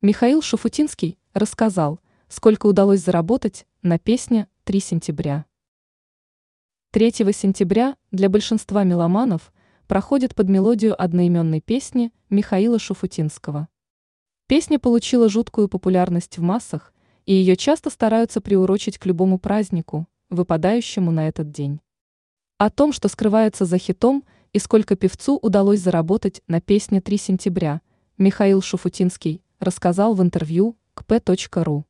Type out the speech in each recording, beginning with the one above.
Михаил Шуфутинский рассказал, сколько удалось заработать на песне «3 сентября». 3 сентября для большинства меломанов проходит под мелодию одноименной песни Михаила Шуфутинского. Песня получила жуткую популярность в массах, и ее часто стараются приурочить к любому празднику, выпадающему на этот день. О том, что скрывается за хитом и сколько певцу удалось заработать на песне «3 сентября», Михаил Шуфутинский рассказал в интервью к p.ru.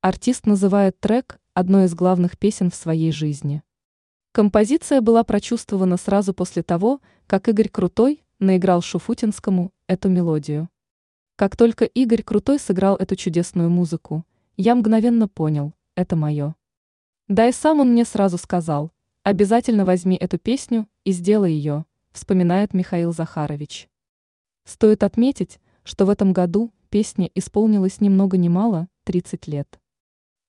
Артист называет трек одной из главных песен в своей жизни. Композиция была прочувствована сразу после того, как Игорь Крутой наиграл Шуфутинскому эту мелодию. Как только Игорь Крутой сыграл эту чудесную музыку, я мгновенно понял, это мое. Да и сам он мне сразу сказал, обязательно возьми эту песню и сделай ее, вспоминает Михаил Захарович. Стоит отметить, что в этом году песне исполнилось ни много ни мало 30 лет.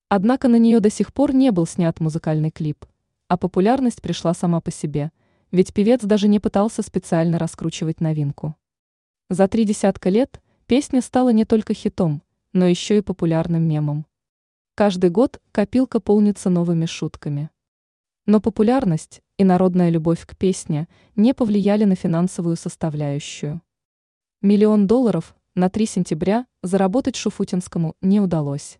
Однако на нее до сих пор не был снят музыкальный клип, а популярность пришла сама по себе, ведь певец даже не пытался специально раскручивать новинку. За три десятка лет песня стала не только хитом, но еще и популярным мемом. Каждый год копилка полнится новыми шутками. Но популярность и народная любовь к песне не повлияли на финансовую составляющую. Миллион долларов на 3 сентября заработать Шуфутинскому не удалось.